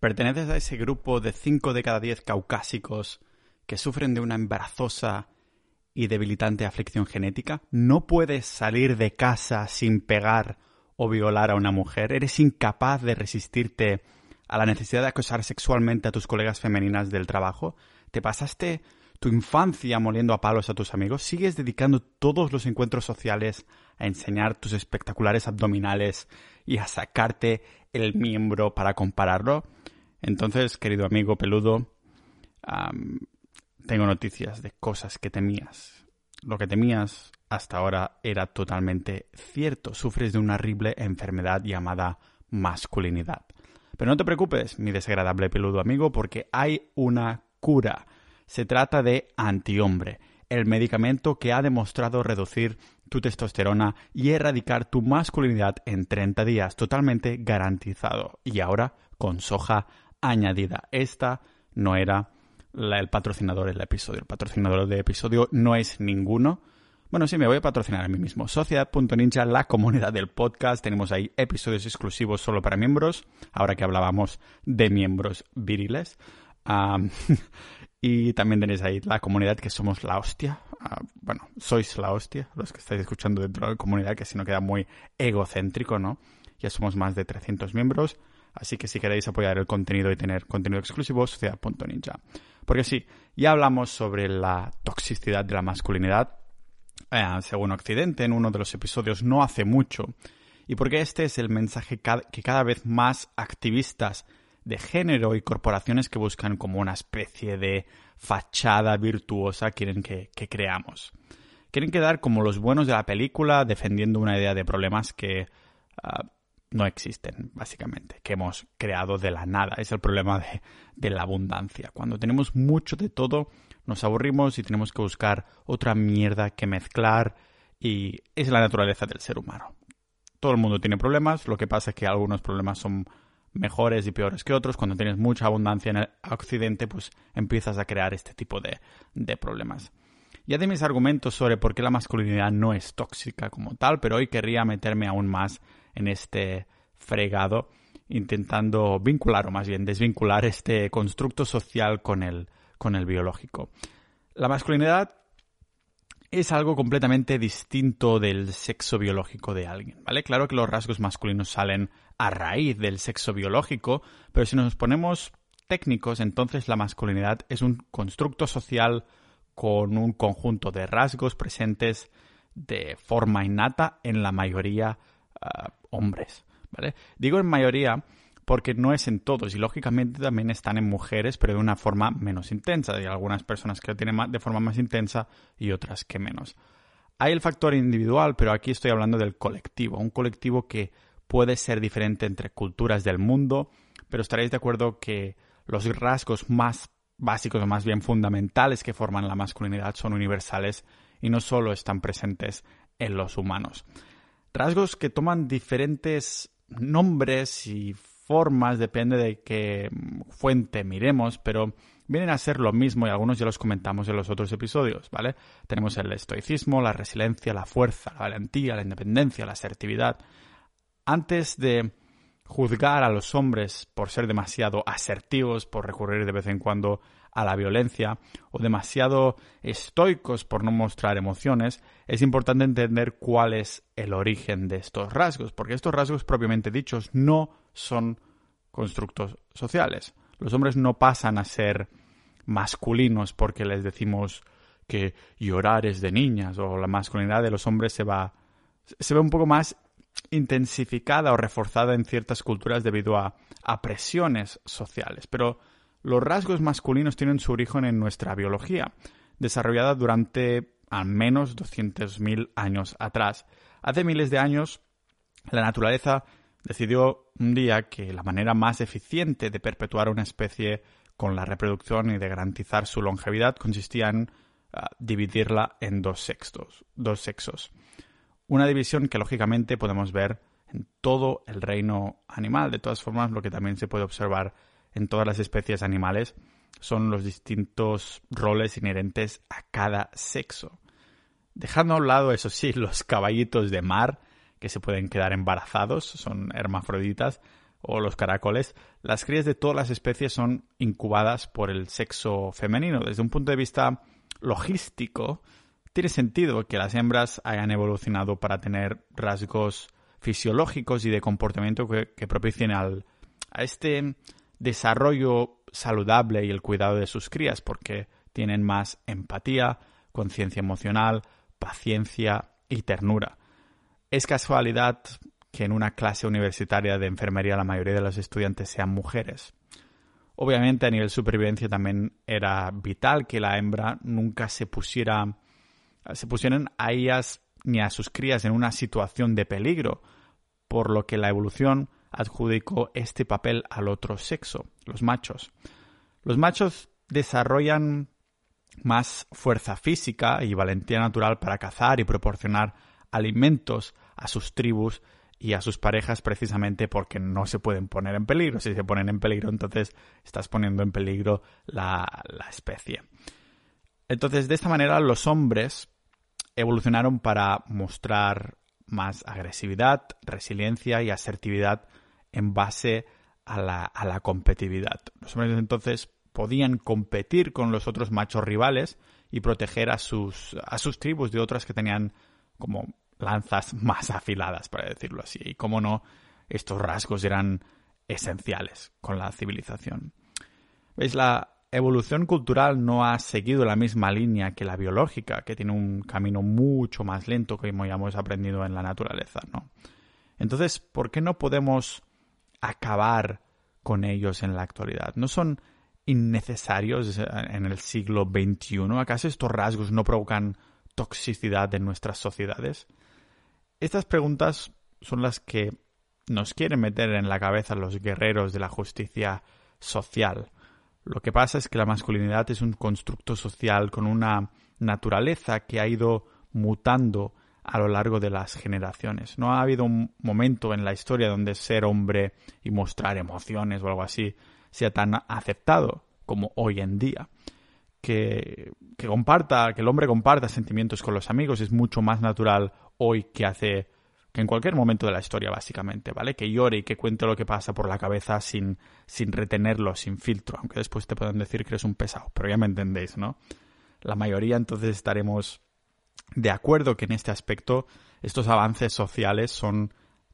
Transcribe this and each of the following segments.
¿Perteneces a ese grupo de 5 de cada 10 caucásicos que sufren de una embarazosa y debilitante aflicción genética? ¿No puedes salir de casa sin pegar o violar a una mujer? ¿Eres incapaz de resistirte a la necesidad de acosar sexualmente a tus colegas femeninas del trabajo? ¿Te pasaste tu infancia moliendo a palos a tus amigos? ¿Sigues dedicando todos los encuentros sociales a enseñar tus espectaculares abdominales y a sacarte el miembro para compararlo? Entonces, querido amigo peludo, tengo noticias de cosas que temías. Lo que temías hasta ahora era totalmente cierto. Sufres de una horrible enfermedad llamada masculinidad. Pero no te preocupes, mi desagradable peludo amigo, porque hay una cura. Se trata de antihombre, el medicamento que ha demostrado reducir tu testosterona y erradicar tu masculinidad en 30 días, totalmente garantizado. Y ahora con soja añadida. Esta no era el patrocinador del episodio. El patrocinador del episodio no es ninguno. Bueno, sí, me voy a patrocinar a mí mismo. Sociedad.ninja, la comunidad del podcast. Tenemos ahí episodios exclusivos solo para miembros. Ahora que hablábamos de miembros viriles. y también tenéis ahí la comunidad que somos la hostia. Ah, bueno, sois la hostia, los que estáis escuchando dentro de la comunidad, que si no queda muy egocéntrico, ¿no? Ya somos más de 300 miembros. Así que si queréis apoyar el contenido y tener contenido exclusivo, sociedad.ninja. Porque sí, ya hablamos sobre la toxicidad de la masculinidad, eh, según Occidente, en uno de los episodios no hace mucho, y porque este es el mensaje que cada vez más activistas de género y corporaciones que buscan como una especie de fachada virtuosa quieren que, creamos. Quieren quedar como los buenos de la película defendiendo una idea de problemas que ah, no existen, básicamente, que hemos creado de la nada. Es el problema de, la abundancia. Cuando tenemos mucho de todo, nos aburrimos y tenemos que buscar otra mierda que mezclar y es la naturaleza del ser humano. Todo el mundo tiene problemas, lo que pasa es que algunos problemas son mejores y peores que otros. Cuando tienes mucha abundancia en el occidente, pues empiezas a crear este tipo de, de problemas. Ya de mis argumentos sobre por qué la masculinidad no es tóxica como tal, pero hoy querría meterme aún más en este fregado, intentando vincular o más bien desvincular este constructo social con el, con el biológico. La masculinidad es algo completamente distinto del sexo biológico de alguien, ¿vale? Claro que los rasgos masculinos salen a raíz del sexo biológico, pero si nos ponemos técnicos, entonces la masculinidad es un constructo social con un conjunto de rasgos presentes de forma innata en la mayoría hombres, ¿vale? Digo en mayoría porque no es en todos y lógicamente también están en mujeres, pero de una forma menos intensa. Hay algunas personas que lo tienen de forma más intensa y otras que menos. Hay el factor individual, pero aquí estoy hablando del colectivo, un colectivo que puede ser diferente entre culturas del mundo, pero estaréis de acuerdo que los rasgos más básicos o más bien fundamentales que forman la masculinidad son universales y no solo están presentes en los humanos rasgos que toman diferentes nombres y formas, depende de qué fuente miremos, pero vienen a ser lo mismo y algunos ya los comentamos en los otros episodios, ¿vale? Tenemos el estoicismo, la resiliencia, la fuerza, la valentía, la independencia, la asertividad. Antes de juzgar a los hombres por ser demasiado asertivos, por recurrir de vez en cuando a la violencia o demasiado estoicos por no mostrar emociones, es importante entender cuál es el origen de estos rasgos, porque estos rasgos propiamente dichos no son constructos sociales. Los hombres no pasan a ser masculinos porque les decimos que llorar es de niñas o la masculinidad de los hombres se va se ve un poco más intensificada o reforzada en ciertas culturas debido a, a presiones sociales. Pero los rasgos masculinos tienen su origen en nuestra biología, desarrollada durante al menos 200.000 años atrás. Hace miles de años, la naturaleza decidió un día que la manera más eficiente de perpetuar una especie con la reproducción y de garantizar su longevidad consistía en ah, dividirla en dos sexos, dos sexos. Una división que lógicamente podemos ver en todo el reino animal. De todas formas, lo que también se puede observar en todas las especies animales son los distintos roles inherentes a cada sexo. Dejando a un lado, eso sí, los caballitos de mar que se pueden quedar embarazados, son hermafroditas, o los caracoles, las crías de todas las especies son incubadas por el sexo femenino. Desde un punto de vista logístico, tiene sentido que las hembras hayan evolucionado para tener rasgos fisiológicos y de comportamiento que, propicien al, a este desarrollo saludable y el cuidado de sus crías, porque tienen más empatía, conciencia emocional, paciencia y ternura. Es casualidad que en una clase universitaria de enfermería la mayoría de los estudiantes sean mujeres. Obviamente a nivel supervivencia también era vital que la hembra nunca se pusiera se pusieran a ellas ni a sus crías en una situación de peligro, por lo que la evolución adjudicó este papel al otro sexo, los machos. Los machos desarrollan más fuerza física y valentía natural para cazar y proporcionar alimentos a sus tribus y a sus parejas precisamente porque no se pueden poner en peligro. Si se ponen en peligro, entonces estás poniendo en peligro la, especie. Entonces, de esta manera, los hombres evolucionaron para mostrar más agresividad, resiliencia y asertividad en base a la, a la competitividad. Los hombres entonces podían competir con los otros machos rivales y proteger a sus, a sus tribus de otras que tenían como lanzas más afiladas, para decirlo así. Y cómo no, estos rasgos eran esenciales con la civilización. ¿Veis? La evolución cultural no ha seguido la misma línea que la biológica, que tiene un camino mucho más lento que ya hemos aprendido en la naturaleza, ¿no? Entonces, ¿por qué no podemos acabar con ellos en la actualidad? ¿No son innecesarios en el siglo XXI? ¿Acaso estos rasgos no provocan toxicidad en nuestras sociedades? Estas preguntas son las que nos quieren meter en la cabeza los guerreros de la justicia social. Lo que pasa es que la masculinidad es un constructo social con una naturaleza que ha ido mutando a lo largo de las generaciones. No ha habido un momento en la historia donde ser hombre y mostrar emociones o algo así sea tan aceptado como hoy en día. Que, que comparta, que el hombre comparta sentimientos con los amigos es mucho más natural hoy que hace que en cualquier momento de la historia, básicamente, ¿vale? Que llore y que cuente lo que pasa por la cabeza sin, sin retenerlo, sin filtro, aunque después te puedan decir que eres un pesado, pero ya me entendéis, ¿no? La mayoría entonces estaremos de acuerdo que en este aspecto estos avances sociales son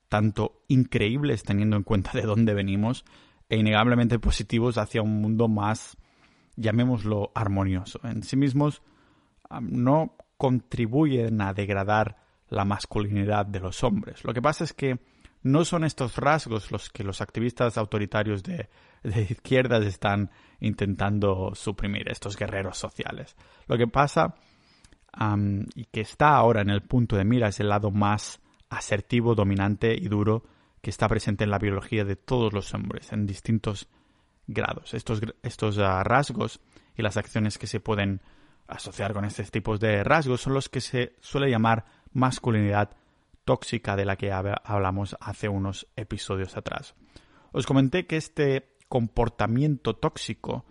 tanto increíbles teniendo en cuenta de dónde venimos e innegablemente positivos hacia un mundo más, llamémoslo, armonioso. En sí mismos no contribuyen a degradar la masculinidad de los hombres. Lo que pasa es que no son estos rasgos los que los activistas autoritarios de, izquierdas están intentando suprimir, estos guerreros sociales. Lo que pasa y que está ahora en el punto de mira es el lado más asertivo, dominante y duro que está presente en la biología de todos los hombres en distintos grados. Estos, estos ah, rasgos y las acciones que se pueden asociar con estos tipos de rasgos son los que se suele llamar masculinidad tóxica de la que hablamos hace unos episodios atrás. Os comenté que este comportamiento tóxico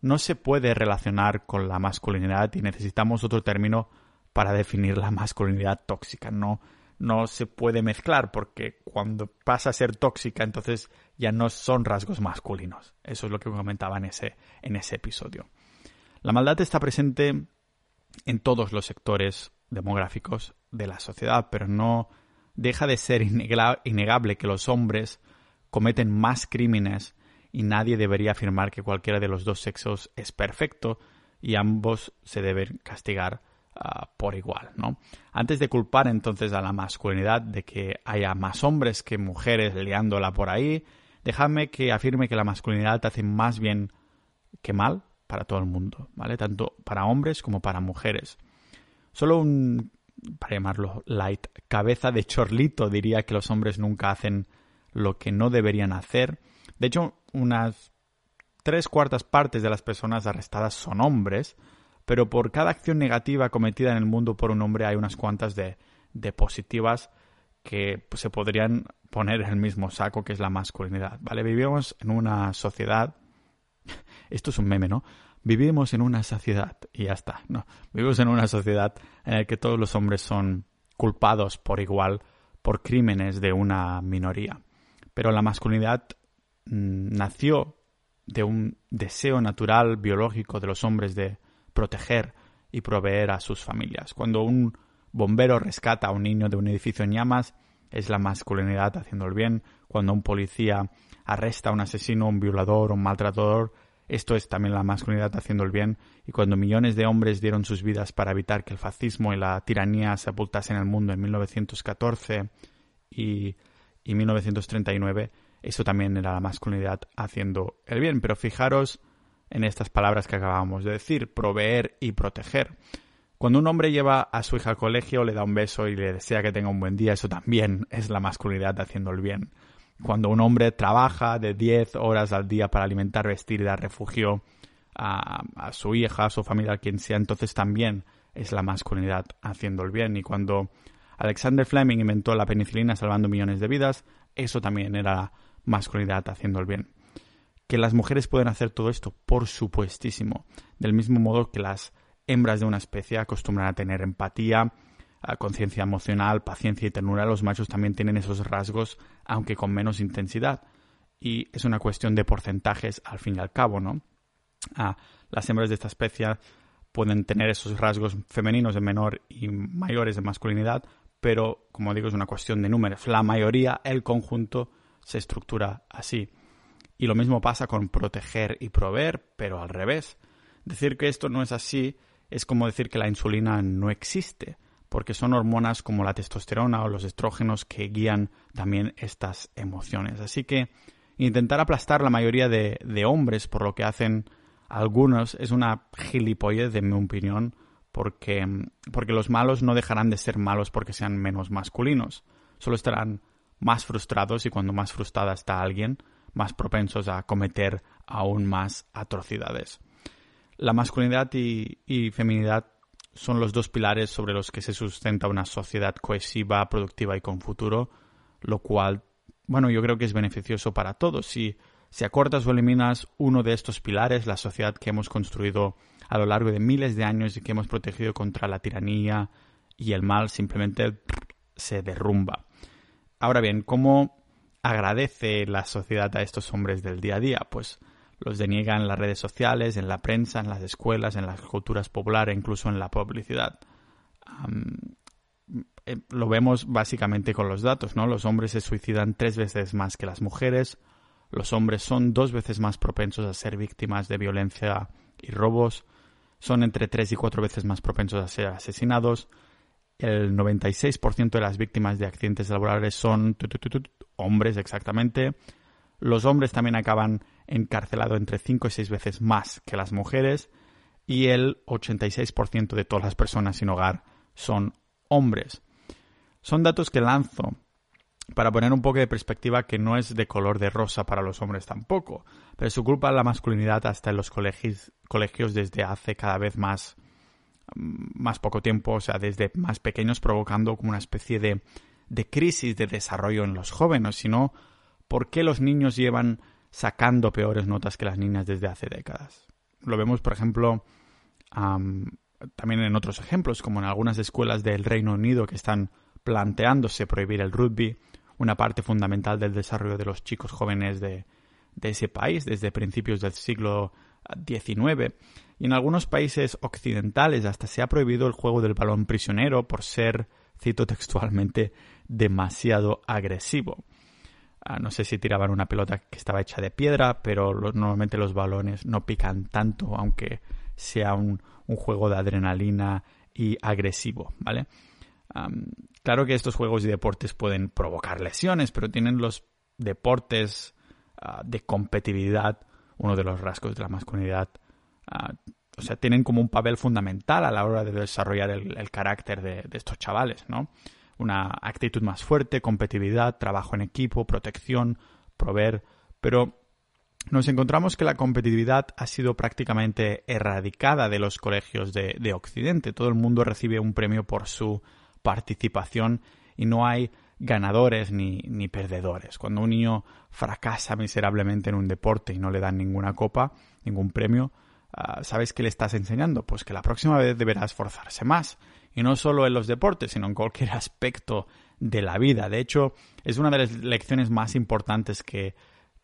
no se puede relacionar con la masculinidad y necesitamos otro término para definir la masculinidad tóxica. No, no se puede mezclar porque cuando pasa a ser tóxica entonces ya no son rasgos masculinos. Eso es lo que comentaba en ese, en ese episodio. La maldad está presente en todos los sectores demográficos de la sociedad, pero no deja de ser innegable que los hombres cometen más crímenes y nadie debería afirmar que cualquiera de los dos sexos es perfecto y ambos se deben castigar ah, por igual, ¿no? Antes de culpar entonces a la masculinidad de que haya más hombres que mujeres liándola por ahí, dejadme que afirme que la masculinidad hace más bien que mal para todo el mundo, ¿vale? Tanto para hombres como para mujeres. Solo un, para llamarlo light, cabeza de chorlito diría que los hombres nunca hacen lo que no deberían hacer. De hecho, unas tres cuartas partes de las personas arrestadas son hombres, pero por cada acción negativa cometida en el mundo por un hombre hay unas cuantas de, de positivas que pues, se podrían poner en el mismo saco que es la masculinidad, ¿vale? Vivimos en una sociedad, esto es un meme, ¿no? Vivimos en una sociedad, y ya está, no, vivimos en una sociedad en la que todos los hombres son culpados por igual por crímenes de una minoría. Pero la masculinidad mm, nació de un deseo natural biológico de los hombres de proteger y proveer a sus familias. Cuando un bombero rescata a un niño de un edificio en llamas, es la masculinidad haciendo el bien. Cuando un policía arresta a un asesino, un violador, un maltratador, esto es también la masculinidad haciendo el bien. Y cuando millones de hombres dieron sus vidas para evitar que el fascismo y la tiranía se en el mundo en 1914 y, y 1939, eso también era la masculinidad haciendo el bien. Pero fijaros en estas palabras que acabamos de decir, proveer y proteger. Cuando un hombre lleva a su hija al colegio, le da un beso y le desea que tenga un buen día, eso también es la masculinidad haciendo el bien. Cuando un hombre trabaja de 10 horas al día para alimentar, vestir y dar refugio a, a su hija, a su familia, a quien sea, entonces también es la masculinidad haciendo el bien. Y cuando Alexander Fleming inventó la penicilina salvando millones de vidas, eso también era la masculinidad haciendo el bien. ¿Que las mujeres pueden hacer todo esto? Por supuestísimo. Del mismo modo que las hembras de una especie acostumbran a tener empatía, conciencia emocional, paciencia y ternura, los machos también tienen esos rasgos, aunque con menos intensidad. Y es una cuestión de porcentajes al fin y al cabo, ¿no? Ah, las hembras de esta especie pueden tener esos rasgos femeninos de menor y mayores de masculinidad, pero como digo es una cuestión de números. La mayoría, el conjunto, se estructura así. Y lo mismo pasa con proteger y proveer, pero al revés. Decir que esto no es así es como decir que la insulina no existe, porque son hormonas como la testosterona o los estrógenos que guían también estas emociones. Así que intentar aplastar la mayoría de, hombres por lo que hacen algunos es una gilipollez, de mi opinión, porque, porque los malos no dejarán de ser malos porque sean menos masculinos. Solo estarán más frustrados y cuando más frustrada está alguien, más propensos a cometer aún más atrocidades. La masculinidad y, feminidad son los dos pilares sobre los que se sustenta una sociedad cohesiva, productiva y con futuro, lo cual, bueno, yo creo que es beneficioso para todos. Si, si acortas o eliminas uno de estos pilares, la sociedad que hemos construido a lo largo de miles de años y que hemos protegido contra la tiranía y el mal simplemente se derrumba. Ahora bien, ¿cómo agradece la sociedad a estos hombres del día a día? Pues los deniega en las redes sociales, en la prensa, en las escuelas, en las culturas populares, incluso en la publicidad. Eh, lo vemos básicamente con los datos, ¿no? Los hombres se suicidan tres veces más que las mujeres. Los hombres son dos veces más propensos a ser víctimas de violencia y robos. Son entre tres y cuatro veces más propensos a ser asesinados. El 96% de las víctimas de accidentes laborales son hombres exactamente. Los hombres también acaban encarcelados entre 5 y 6 veces más que las mujeres y el 86% de todas las personas sin hogar son hombres. Son datos que lanzo para poner un poco de perspectiva que no es de color de rosa para los hombres tampoco, pero culpa la masculinidad hasta en los colegios, colegios desde hace cada vez más, más poco tiempo, o sea, desde más pequeños, provocando como una especie de, de crisis de desarrollo en los jóvenes, sino por qué los niños llevan sacando peores notas que las niñas desde hace décadas. Lo vemos, por ejemplo, también en otros ejemplos, como en algunas escuelas del Reino Unido que están planteándose prohibir el rugby, una parte fundamental del desarrollo de los chicos jóvenes de, de ese país desde principios del siglo XIX. Y en algunos países occidentales hasta se ha prohibido el juego del balón prisionero por ser, cito textualmente, demasiado agresivo. Ah, no sé si tiraban una pelota que estaba hecha de piedra, pero normalmente los balones no pican tanto, aunque sea un, juego de adrenalina y agresivo, ¿vale? claro que estos juegos y deportes pueden provocar lesiones, pero tienen los deportes ah, de competitividad, uno de los rasgos de la masculinidad, ah, o sea, tienen como un papel fundamental a la hora de desarrollar el, carácter de, de, estos chavales, ¿no? Una actitud más fuerte, competitividad, trabajo en equipo, protección, proveer, pero nos encontramos que la competitividad ha sido prácticamente erradicada de los colegios de, Occidente. Todo el mundo recibe un premio por su participación y no hay ganadores ni, ni, perdedores. Cuando un niño fracasa miserablemente en un deporte y no le dan ninguna copa, ningún premio, ah, ¿sabes qué le estás enseñando? Pues que la próxima vez deberá esforzarse más y no solo en los deportes, sino en cualquier aspecto de la vida. De hecho, es una de las lecciones más importantes que,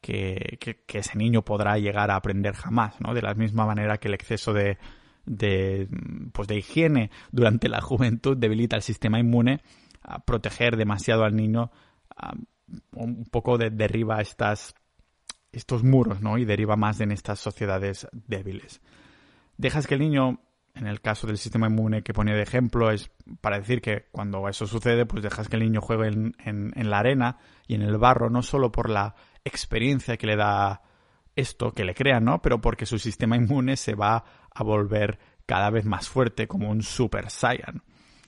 que, que, ese niño podrá llegar a aprender jamás, ¿no? De la misma manera que el exceso de, de, pues de higiene durante la juventud debilita el sistema inmune, a proteger demasiado al niño un poco de, derriba estas, estos muros, ¿no? Y deriva más en estas sociedades débiles. Dejas que el niño, en el caso del sistema inmune que ponía de ejemplo, es para decir que cuando eso sucede, pues dejas que el niño juegue en, la arena y en el barro, no solo por la experiencia que le da esto, que le crea, ¿no? Pero porque su sistema inmune se va a volver cada vez más fuerte, como un Super Saiyan.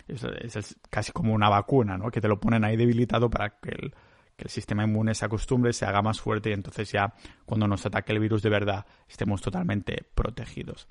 Es, casi como una vacuna, ¿no? Que te lo ponen ahí debilitado para que el, que el sistema inmune se acostumbre, se haga más fuerte y entonces ya cuando nos ataque el virus de verdad estemos totalmente protegidos.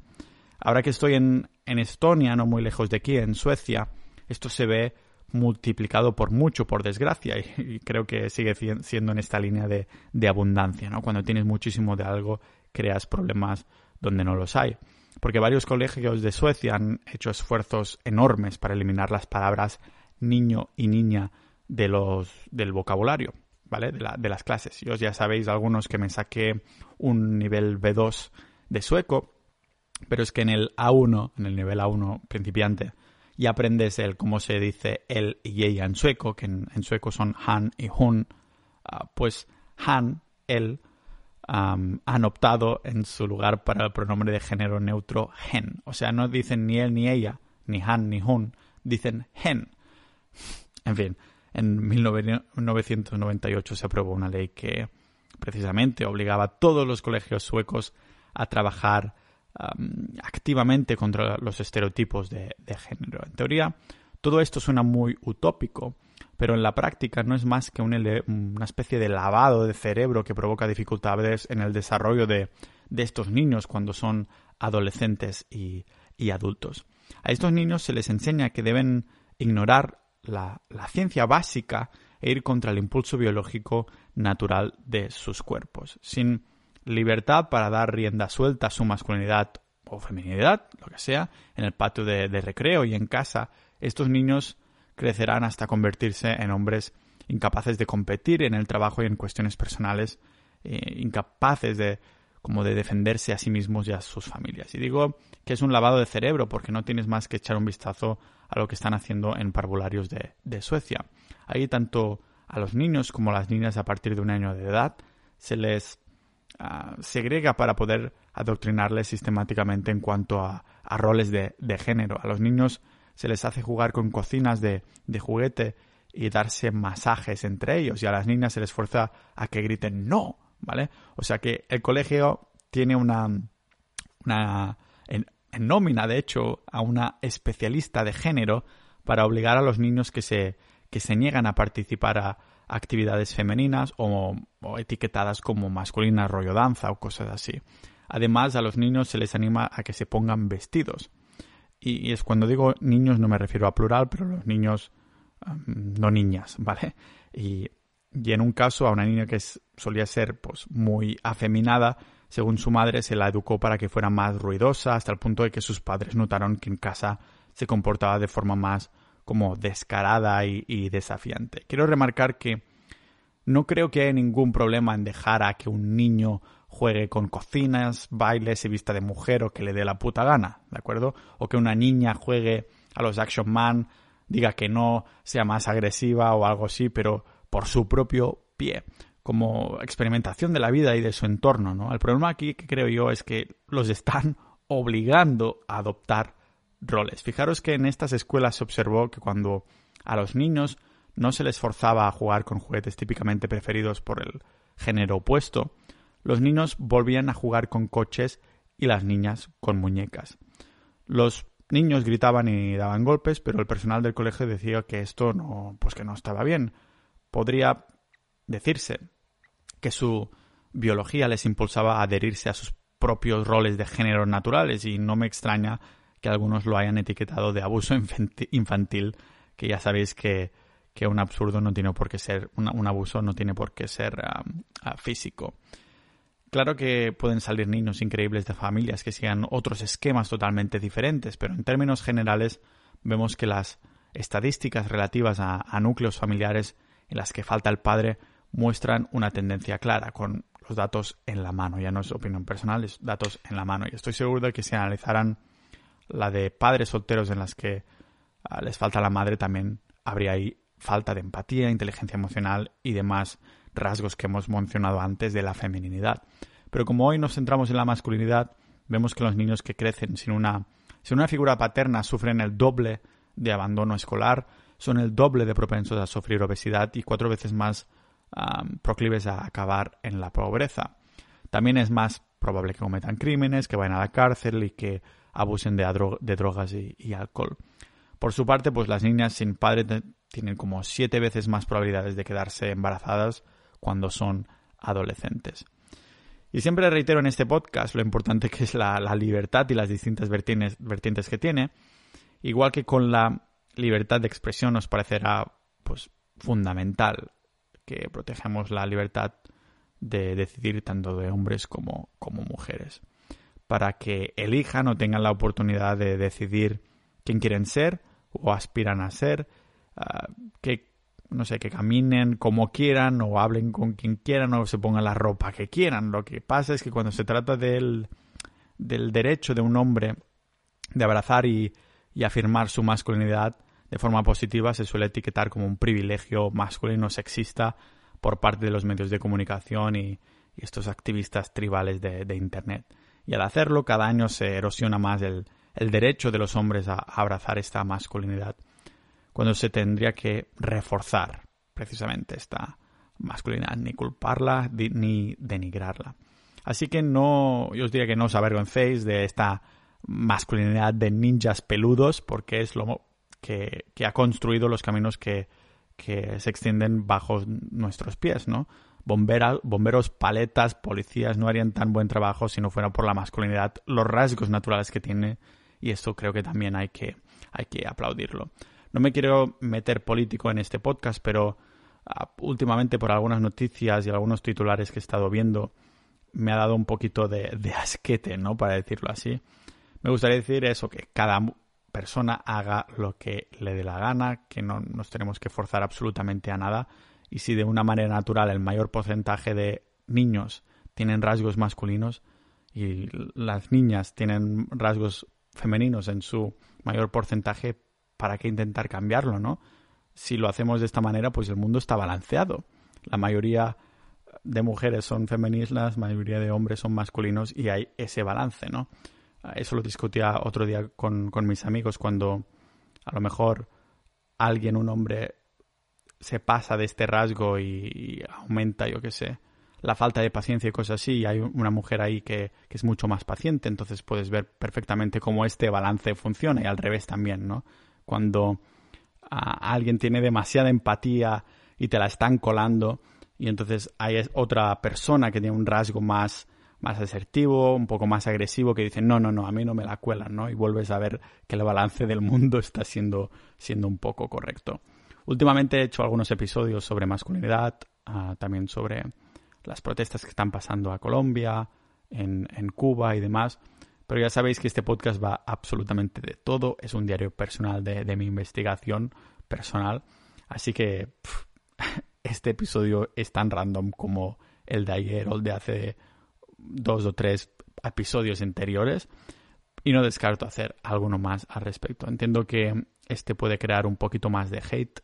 Ahora que estoy en, Estonia, no muy lejos de aquí, en Suecia, esto se ve multiplicado por mucho, por desgracia, y, creo que sigue siendo en esta línea de, abundancia, ¿no? Cuando tienes muchísimo de algo, creas problemas donde no los hay. Porque varios colegios de Suecia han hecho esfuerzos enormes para eliminar las palabras niño y niña de los, del vocabulario, ¿vale? De, la, de las clases. Y os ya sabéis algunos que me saqué un nivel B2 de sueco, pero es que en el A1, en el nivel A1 principiante, y aprendes el cómo se dice él y ella en sueco, que en, sueco son han y hun, ah, pues han, él, han optado en su lugar para el pronombre de género neutro hen. O sea, no dicen ni él ni ella, ni han ni hun, dicen hen. En fin, en 1998 se aprobó una ley que precisamente obligaba a todos los colegios suecos a trabajar activamente contra los estereotipos de, género. En teoría, todo esto suena muy utópico, pero en la práctica no es más que una especie de lavado de cerebro que provoca dificultades en el desarrollo de, estos niños cuando son adolescentes y, adultos. A estos niños se les enseña que deben ignorar la, ciencia básica e ir contra el impulso biológico natural de sus cuerpos, sin libertad para dar rienda suelta a su masculinidad o feminidad, lo que sea, en el patio de, recreo y en casa, estos niños crecerán hasta convertirse en hombres incapaces de competir en el trabajo y en cuestiones personales, eh, incapaces de como de defenderse a sí mismos y a sus familias. Y digo que es un lavado de cerebro porque no tienes más que echar un vistazo a lo que están haciendo en parvularios de, de Suecia. Ahí tanto a los niños como a las niñas a partir de un año de edad se les Ah, segrega para poder adoctrinarles sistemáticamente en cuanto a, roles de, género. A los niños se les hace jugar con cocinas de, juguete y darse masajes entre ellos y a las niñas se les fuerza a que griten no, ¿vale? O sea que el colegio tiene una, una en, nómina, de hecho, a una especialista de género para obligar a los niños que se, que se niegan a participar a, actividades femeninas o, etiquetadas como masculinas, rollo danza o cosas así. Además, a los niños se les anima a que se pongan vestidos. Y, es cuando digo niños no me refiero a plural, pero los niños no niñas, ¿vale? Y, en un caso a una niña que solía ser pues muy afeminada, según su madre se la educó para que fuera más ruidosa, hasta el punto de que sus padres notaron que en casa se comportaba de forma más como descarada y, desafiante. Quiero remarcar que no creo que haya ningún problema en dejar a que un niño juegue con cocinas, baile, se vista de mujer o que le dé la puta gana, ¿de acuerdo? O que una niña juegue a los Action Man, diga que no, sea más agresiva o algo así, pero por su propio pie, como experimentación de la vida y de su entorno, ¿no? El problema aquí que creo yo es que los están obligando a adoptar roles. Fijaros que en estas escuelas se observó que cuando a los niños no se les forzaba a jugar con juguetes típicamente preferidos por el género opuesto, los niños volvían a jugar con coches y las niñas con muñecas. Los niños gritaban y daban golpes, pero el personal del colegio decía que esto no, pues que no estaba bien. Podría decirse que su biología les impulsaba a adherirse a sus propios roles de género naturales y no me extraña que algunos lo hayan etiquetado de abuso infantil, que ya sabéis que, un absurdo no tiene por qué ser, un abuso no tiene por qué ser físico. Claro que pueden salir niños increíbles de familias que sigan otros esquemas totalmente diferentes, pero en términos generales vemos que las estadísticas relativas a, núcleos familiares en las que falta el padre muestran una tendencia clara, con los datos en la mano. Ya no es opinión personal, es datos en la mano. Y estoy seguro de que si analizaran la de padres solteros en las que ah, les falta la madre, también habría ahí falta de empatía, inteligencia emocional y demás rasgos que hemos mencionado antes de la feminidad. Pero como hoy nos centramos en la masculinidad, vemos que los niños que crecen sin una, sin una figura paterna sufren el doble de abandono escolar, son el doble de propensos a sufrir obesidad y cuatro veces más proclives a acabar en la pobreza. También es más probable que cometan crímenes, que vayan a la cárcel y que abusen de, drogas y, alcohol. Por su parte, pues las niñas sin padre tienen como siete veces más probabilidades de quedarse embarazadas cuando son adolescentes. Y siempre reitero en este podcast lo importante que es la, libertad y las distintas vertientes, que tiene, igual que con la libertad de expresión nos parecerá pues fundamental que protejamos la libertad de decidir tanto de hombres como, como mujeres, para que elijan o tengan la oportunidad de decidir quién quieren ser o aspiran a ser, uh, qué no sé, que caminen como quieran o hablen con quien quieran o se pongan la ropa que quieran. Lo que pasa es que cuando se trata del, del derecho de un hombre de abrazar y, y afirmar su masculinidad de forma positiva se suele etiquetar como un privilegio masculino sexista por parte de los medios de comunicación y, estos activistas tribales de, de, Internet. Y al hacerlo, cada año se erosiona más el, el derecho de los hombres a abrazar esta masculinidad cuando se tendría que reforzar precisamente esta masculinidad, ni culparla ni denigrarla. Así que no, yo os diría que no os avergoncéis de esta masculinidad de ninjas peludos, porque es lo que, ha construido los caminos que, se extienden bajo nuestros pies, ¿no? Bomberos, paletas, policías no harían tan buen trabajo si no fuera por la masculinidad, los rasgos naturales que tiene, y esto creo que también hay que, hay que aplaudirlo. No me quiero meter político en este podcast, pero ah, últimamente por algunas noticias y algunos titulares que he estado viendo me ha dado un poquito de, asquete, ¿no? Para decirlo así. Me gustaría decir eso, que cada persona haga lo que le dé la gana, que no nos tenemos que forzar absolutamente a nada. Y si de una manera natural el mayor porcentaje de niños tienen rasgos masculinos y las niñas tienen rasgos femeninos en su mayor porcentaje, ¿para qué intentar cambiarlo, no? Si lo hacemos de esta manera, pues el mundo está balanceado. La mayoría de mujeres son femeninas, la mayoría de hombres son masculinos y hay ese balance, ¿no? Eso lo discutía otro día con, mis amigos cuando a lo mejor alguien, un hombre, se pasa de este rasgo y, aumenta, yo qué sé, la falta de paciencia y cosas así, y hay una mujer ahí que, que, es mucho más paciente, entonces puedes ver perfectamente cómo este balance funciona y al revés también, ¿no? cuando alguien tiene demasiada empatía y te la están colando y entonces hay otra persona que tiene un rasgo más, más asertivo, un poco más agresivo, que dice, no, no, no, a mí no me la cuelan, ¿no? Y vuelves a ver que el balance del mundo está siendo, siendo un poco correcto. Últimamente he hecho algunos episodios sobre masculinidad, ah, también sobre las protestas que están pasando a Colombia, en, en Cuba y demás. Pero ya sabéis que este podcast va absolutamente de todo. Es un diario personal de, mi investigación personal. Así que este episodio es tan random como el de ayer o el de hace dos o tres episodios anteriores. Y no descarto hacer alguno más al respecto. Entiendo que este puede crear un poquito más de hate,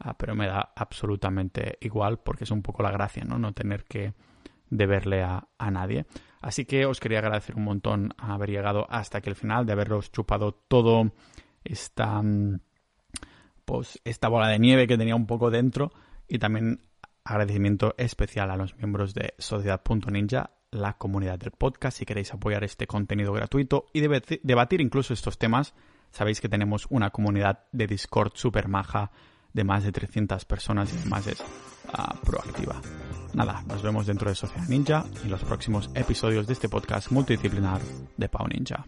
ah, pero me da absolutamente igual porque es un poco la gracia, ¿no? No tener que deberle a, a nadie. Así que os quería agradecer un montón haber llegado hasta aquí el final, de haberos chupado todo esta, mm, pues, esta bola de nieve que tenía un poco dentro y también agradecimiento especial a los miembros de Sociedad.ninja, la comunidad del podcast. Si queréis apoyar este contenido gratuito y debatir incluso estos temas, sabéis que tenemos una comunidad de Discord super maja de más de 300 personas y además es uh, proactiva. Nada, nos vemos dentro de Sociedad Ninja y los próximos episodios de este podcast multidisciplinar de Pau Ninja.